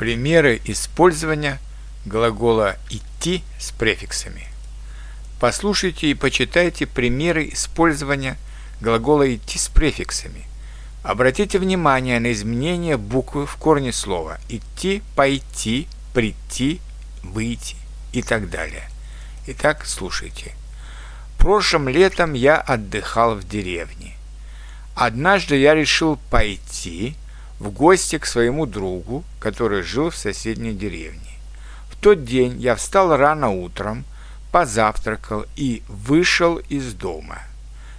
Примеры использования глагола «идти» с префиксами. Послушайте и почитайте примеры использования глагола «идти» с префиксами. Обратите внимание на изменение буквы в корне слова «идти», «пойти», «прийти», «выйти» и так далее. Итак, слушайте. Прошлым летом я отдыхал в деревне. Однажды я решил пойти в гости к своему другу, который жил в соседней деревне. В тот день я встал рано утром, позавтракал и вышел из дома.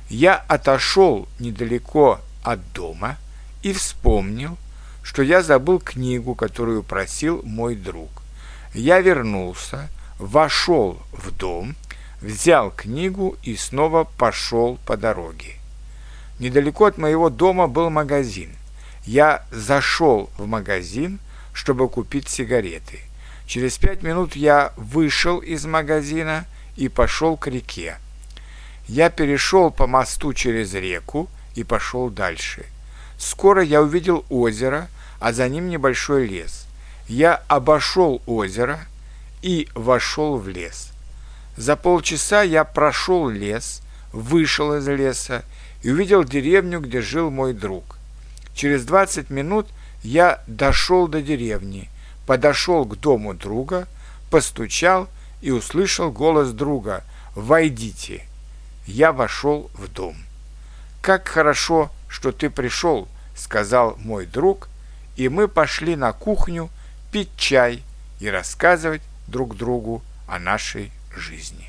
Я отошел недалеко от дома и вспомнил, что я забыл книгу, которую просил мой друг. Я вернулся, вошел в дом, взял книгу и снова пошел по дороге. Недалеко от моего дома был магазин. Я зашел в магазин, чтобы купить сигареты. Через пять минут я вышел из магазина и пошел к реке. Я перешел по мосту через реку и пошел дальше. Скоро я увидел озеро, а за ним небольшой лес. Я обошел озеро и вошел в лес. За полчаса я прошел лес, вышел из леса и увидел деревню, где жил мой друг. Через 20 минут я дошел до деревни, подошел к дому друга, постучал и услышал голос друга «Войдите». Я вошел в дом. «Как хорошо, что ты пришел», — сказал мой друг, и мы пошли на кухню пить чай и рассказывать друг другу о нашей жизни.